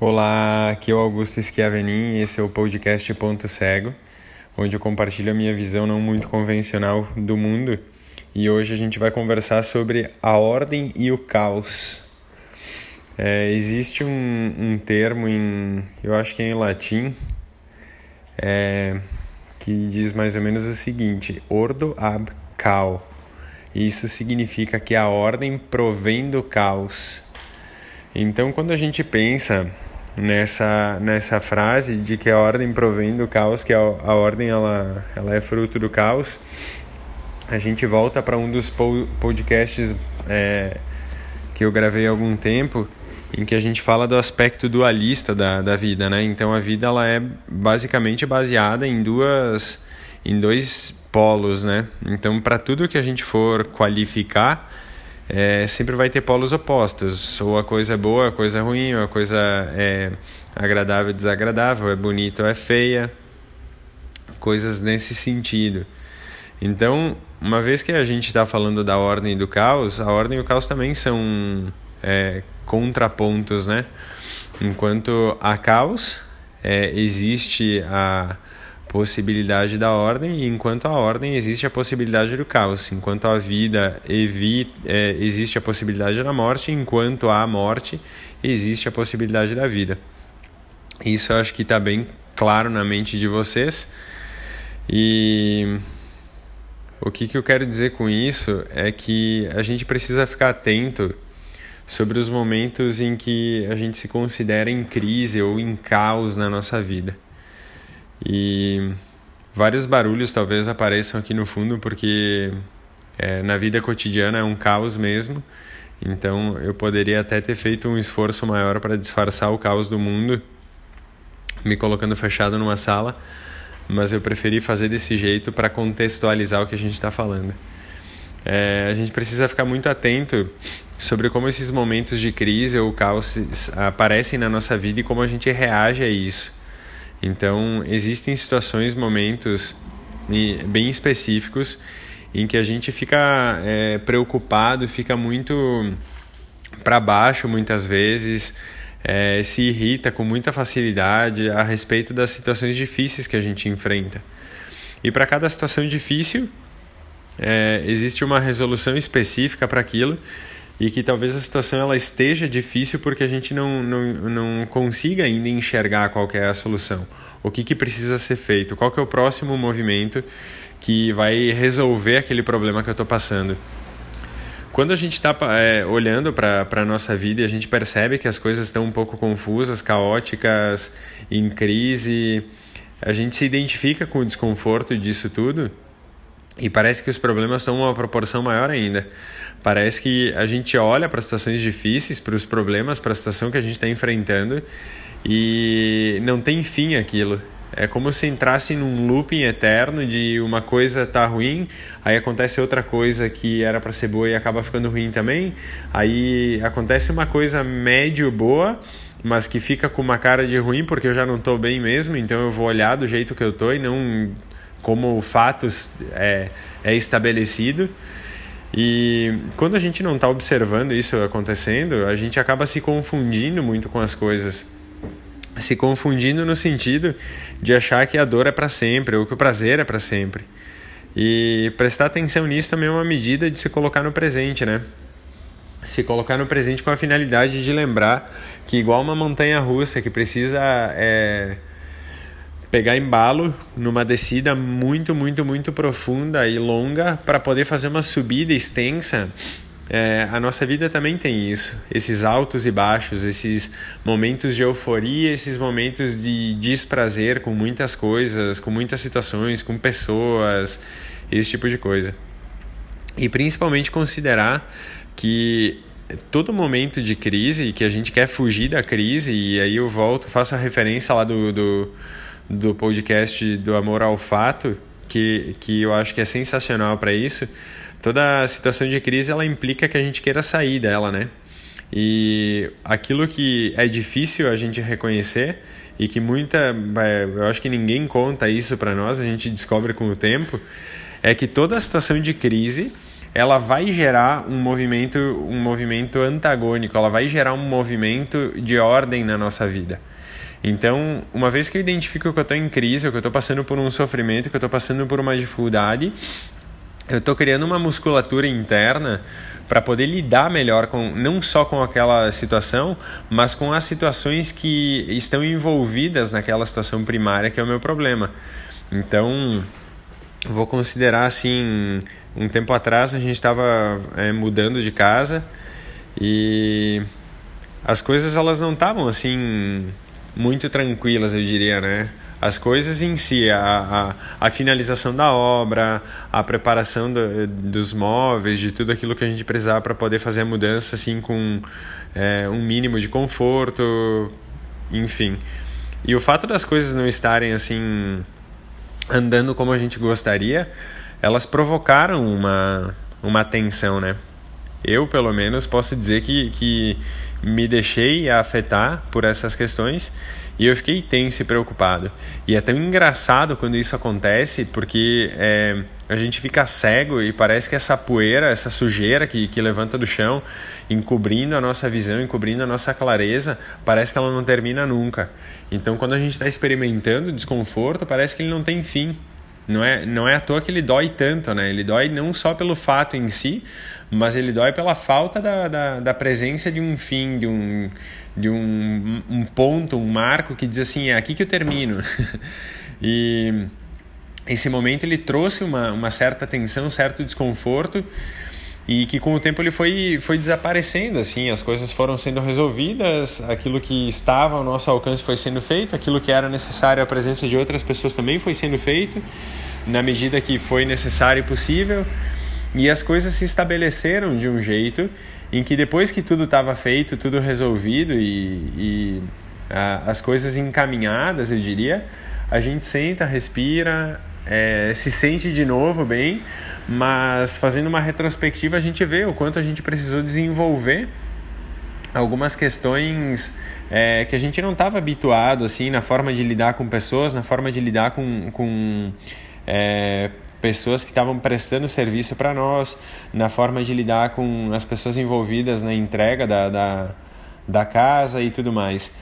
Olá, aqui é o Augusto Schiavenin e esse é o podcast Ponto Cego, onde eu compartilho a minha visão não muito convencional do mundo. E hoje a gente vai conversar sobre a ordem e o caos. É, existe um, um termo em, eu acho que é em latim, é, que diz mais ou menos o seguinte: ordo ab cal. Isso significa que a ordem provém do caos. Então, quando a gente pensa nessa, nessa frase de que a ordem provém do caos, que a, a ordem ela, ela é fruto do caos, a gente volta para um dos podcasts é, que eu gravei há algum tempo, em que a gente fala do aspecto dualista da, da vida, né? Então a vida ela é basicamente baseada em duas em dois polos, né? Então para tudo que a gente for qualificar, é, sempre vai ter polos opostos. Ou a coisa é boa, a coisa é ruim, ou a coisa é agradável, desagradável, é bonita ou é feia. Coisas nesse sentido. Então, uma vez que a gente está falando da ordem e do caos, a ordem e o caos também são é, contrapontos, né? Enquanto há caos, é, existe a possibilidade da ordem, e enquanto a ordem existe a possibilidade do caos, enquanto a vida evita, é, existe a possibilidade da morte, enquanto há morte, existe a possibilidade da vida. Isso eu acho que está bem claro na mente de vocês. E o que, que eu quero dizer com isso é que a gente precisa ficar atento sobre os momentos em que a gente se considera em crise ou em caos na nossa vida. E vários barulhos talvez apareçam aqui no fundo porque é, na vida cotidiana é um caos mesmo. Então eu poderia até ter feito um esforço maior para disfarçar o caos do mundo, me colocando fechado numa sala, mas eu preferi fazer desse jeito para contextualizar o que a gente está falando. É, a gente precisa ficar muito atento sobre como esses momentos de crise ou caos aparecem na nossa vida e como a gente reage a isso. Então, existem situações, momentos bem específicos em que a gente fica é, preocupado, fica muito para baixo muitas vezes, é, se irrita com muita facilidade a respeito das situações difíceis que a gente enfrenta. E para cada situação difícil, é, existe uma resolução específica para aquilo e que talvez a situação ela esteja difícil porque a gente não, não, não consiga ainda enxergar qual é a solução. O que, que precisa ser feito? Qual que é o próximo movimento que vai resolver aquele problema que eu estou passando? Quando a gente está é, olhando para a nossa vida e a gente percebe que as coisas estão um pouco confusas, caóticas, em crise, a gente se identifica com o desconforto disso tudo e parece que os problemas tomam uma proporção maior ainda. Parece que a gente olha para situações difíceis, para os problemas, para a situação que a gente está enfrentando e não tem fim aquilo. É como se entrasse num looping eterno de uma coisa tá ruim, aí acontece outra coisa que era para ser boa e acaba ficando ruim também. Aí acontece uma coisa médio boa, mas que fica com uma cara de ruim porque eu já não estou bem mesmo, então eu vou olhar do jeito que eu estou e não como fatos é, é estabelecido. E quando a gente não está observando isso acontecendo, a gente acaba se confundindo muito com as coisas. Se confundindo no sentido de achar que a dor é para sempre ou que o prazer é para sempre. E prestar atenção nisso também é uma medida de se colocar no presente, né? Se colocar no presente com a finalidade de lembrar que, igual uma montanha russa que precisa. É, pegar embalo numa descida muito, muito, muito profunda e longa para poder fazer uma subida extensa. É, a nossa vida também tem isso, esses altos e baixos, esses momentos de euforia, esses momentos de desprazer com muitas coisas, com muitas situações, com pessoas, esse tipo de coisa. E principalmente considerar que todo momento de crise, que a gente quer fugir da crise, e aí eu volto, faço a referência lá do, do do podcast do Amor ao Fato, que, que eu acho que é sensacional para isso. Toda situação de crise ela implica que a gente queira sair dela, né? E aquilo que é difícil a gente reconhecer e que muita, é, eu acho que ninguém conta isso para nós, a gente descobre com o tempo, é que toda situação de crise ela vai gerar um movimento, um movimento antagônico, ela vai gerar um movimento de ordem na nossa vida. Então, uma vez que eu identifico que eu estou em crise, que eu estou passando por um sofrimento, que eu estou passando por uma dificuldade, eu estou criando uma musculatura interna para poder lidar melhor com não só com aquela situação, mas com as situações que estão envolvidas naquela situação primária que é o meu problema. Então, vou considerar assim, um tempo atrás a gente estava é, mudando de casa e as coisas elas não estavam assim muito tranquilas, eu diria, né? as coisas em si, a, a, a finalização da obra, a preparação do, dos móveis, de tudo aquilo que a gente precisava para poder fazer a mudança assim com é, um mínimo de conforto, enfim. E o fato das coisas não estarem assim andando como a gente gostaria, elas provocaram uma, uma tensão, né? Eu, pelo menos, posso dizer que, que me deixei afetar por essas questões e eu fiquei tenso e preocupado. E é tão engraçado quando isso acontece, porque é, a gente fica cego e parece que essa poeira, essa sujeira que, que levanta do chão, encobrindo a nossa visão, encobrindo a nossa clareza, parece que ela não termina nunca. Então, quando a gente está experimentando desconforto, parece que ele não tem fim. Não é, não é à toa que ele dói tanto, né? Ele dói não só pelo fato em si, mas ele dói pela falta da, da, da presença de um fim, de um, de um, um ponto, um marco que diz assim, é aqui que eu termino. e esse momento ele trouxe uma, uma certa tensão, certo desconforto, e que com o tempo ele foi, foi desaparecendo, assim, as coisas foram sendo resolvidas, aquilo que estava ao nosso alcance foi sendo feito, aquilo que era necessário a presença de outras pessoas também foi sendo feito, na medida que foi necessário e possível, e as coisas se estabeleceram de um jeito em que depois que tudo estava feito, tudo resolvido e, e a, as coisas encaminhadas, eu diria, a gente senta, respira, é, se sente de novo bem, mas fazendo uma retrospectiva a gente vê o quanto a gente precisou desenvolver algumas questões é, que a gente não estava habituado assim na forma de lidar com pessoas, na forma de lidar com, com é, pessoas que estavam prestando serviço para nós, na forma de lidar com as pessoas envolvidas na entrega da, da, da casa e tudo mais.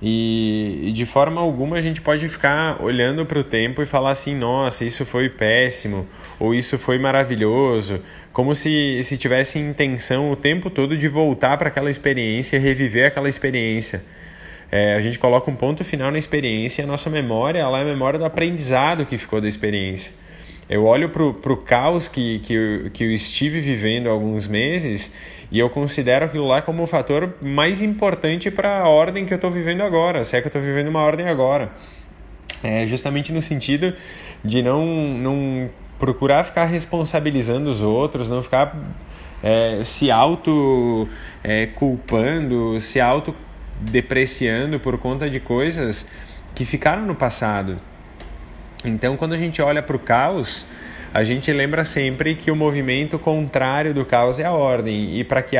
E, e, de forma alguma a gente pode ficar olhando para o tempo e falar assim: nossa, isso foi péssimo, ou isso foi maravilhoso, como se, se tivesse intenção o tempo todo de voltar para aquela experiência, reviver aquela experiência. É, a gente coloca um ponto final na experiência e a nossa memória ela é a memória do aprendizado que ficou da experiência. Eu olho para o caos que, que, eu, que eu estive vivendo há alguns meses e eu considero aquilo lá como o fator mais importante para a ordem que eu estou vivendo agora, se é que eu estou vivendo uma ordem agora. É justamente no sentido de não, não procurar ficar responsabilizando os outros, não ficar é, se auto é, culpando, se auto depreciando por conta de coisas que ficaram no passado. Então, quando a gente olha para o caos, a gente lembra sempre que o movimento contrário do caos é a ordem, e para que,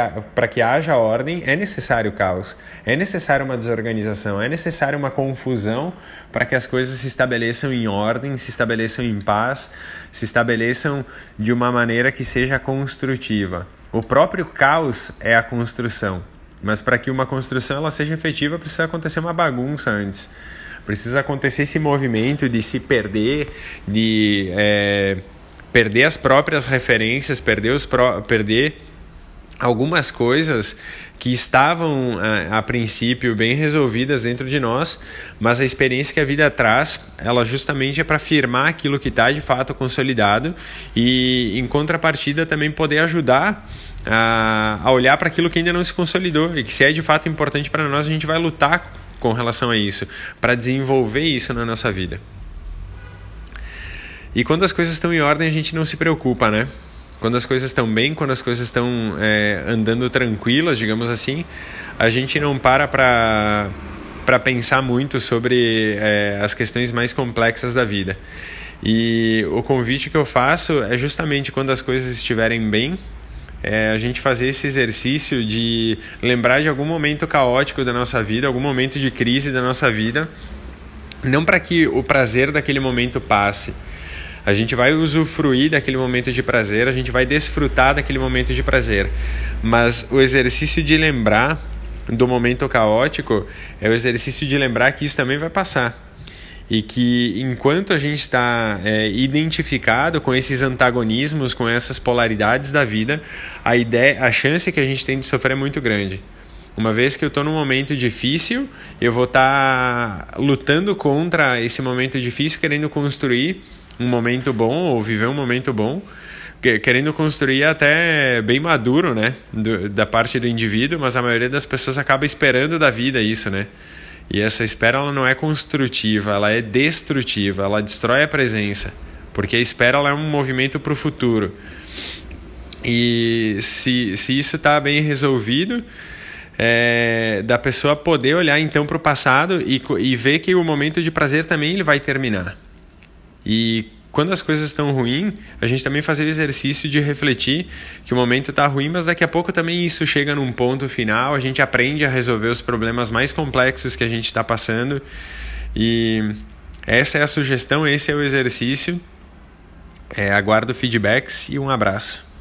que haja ordem é necessário caos, é necessário uma desorganização, é necessário uma confusão para que as coisas se estabeleçam em ordem, se estabeleçam em paz, se estabeleçam de uma maneira que seja construtiva. O próprio caos é a construção, mas para que uma construção ela seja efetiva precisa acontecer uma bagunça antes. Precisa acontecer esse movimento de se perder, de é, perder as próprias referências, perder, os pró perder algumas coisas que estavam a, a, princípio bem resolvidas dentro de nós, mas a experiência que a vida traz, ela justamente é para firmar aquilo que está de fato consolidado e em contrapartida também poder ajudar a, a olhar para aquilo que ainda não se consolidou e que se é de fato importante para nós a gente vai lutar com relação a isso, para desenvolver isso na nossa vida. E quando as coisas estão em ordem, a gente não se preocupa, né? Quando as coisas estão bem, quando as coisas estão é, andando tranquilas, digamos assim, a gente não para para para pensar muito sobre é, as questões mais complexas da vida. E o convite que eu faço é justamente quando as coisas estiverem bem, é a gente fazer esse exercício de lembrar de algum momento caótico da nossa vida, algum momento de crise da nossa vida, não para que o prazer daquele momento passe, A gente vai usufruir daquele momento de prazer, a gente vai desfrutar daquele momento de prazer. Mas o exercício de lembrar do momento caótico é o exercício de lembrar que isso também vai passar e que enquanto a gente está é, identificado com esses antagonismos, com essas polaridades da vida, a ideia, a chance que a gente tem de sofrer é muito grande. Uma vez que eu estou num momento difícil, eu vou estar tá lutando contra esse momento difícil, querendo construir um momento bom ou viver um momento bom, querendo construir até bem maduro, né, do, da parte do indivíduo, mas a maioria das pessoas acaba esperando da vida isso, né? E essa espera ela não é construtiva, ela é destrutiva, ela destrói a presença, porque a espera ela é um movimento para o futuro. E se, se isso está bem resolvido, é, da pessoa poder olhar então para o passado e, e ver que o momento de prazer também ele vai terminar. E quando as coisas estão ruins, a gente também fazer o exercício de refletir que o momento está ruim, mas daqui a pouco também isso chega num ponto final, a gente aprende a resolver os problemas mais complexos que a gente está passando. E essa é a sugestão, esse é o exercício. É, aguardo feedbacks e um abraço.